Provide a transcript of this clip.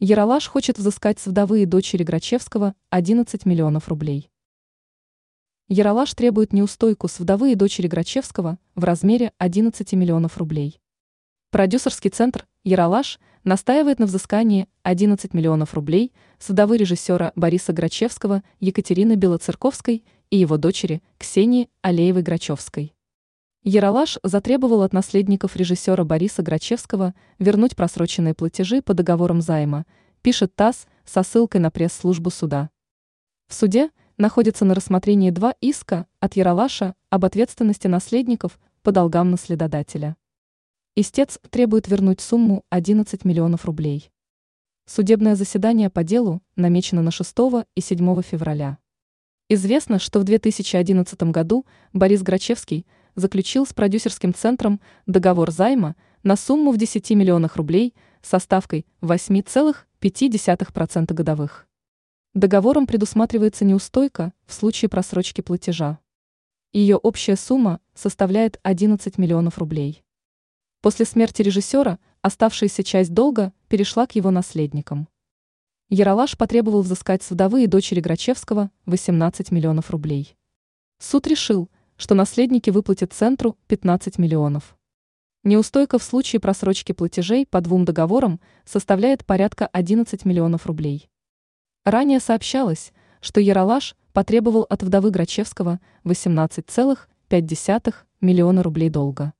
Яралаш хочет взыскать с вдовы и дочери Грачевского 11 миллионов рублей. Яралаш требует неустойку с вдовы и дочери Грачевского в размере 11 миллионов рублей. Продюсерский центр «Яралаш» настаивает на взыскании 11 миллионов рублей с вдовы режиссера Бориса Грачевского Екатерины Белоцерковской и его дочери Ксении Алеевой-Грачевской. Яралаш затребовал от наследников режиссера Бориса Грачевского вернуть просроченные платежи по договорам займа, пишет ТАСС со ссылкой на пресс-службу суда. В суде находятся на рассмотрении два иска от Яралаша об ответственности наследников по долгам наследодателя. Истец требует вернуть сумму 11 миллионов рублей. Судебное заседание по делу намечено на 6 и 7 февраля. Известно, что в 2011 году Борис Грачевский – заключил с продюсерским центром договор займа на сумму в 10 миллионах рублей со ставкой 8,5% годовых. Договором предусматривается неустойка в случае просрочки платежа. Ее общая сумма составляет 11 миллионов рублей. После смерти режиссера оставшаяся часть долга перешла к его наследникам. Яралаш потребовал взыскать с вдовы и дочери Грачевского 18 миллионов рублей. Суд решил, что наследники выплатят центру 15 миллионов. Неустойка в случае просрочки платежей по двум договорам составляет порядка 11 миллионов рублей. Ранее сообщалось, что Яралаш потребовал от вдовы Грачевского 18,5 миллиона рублей долга.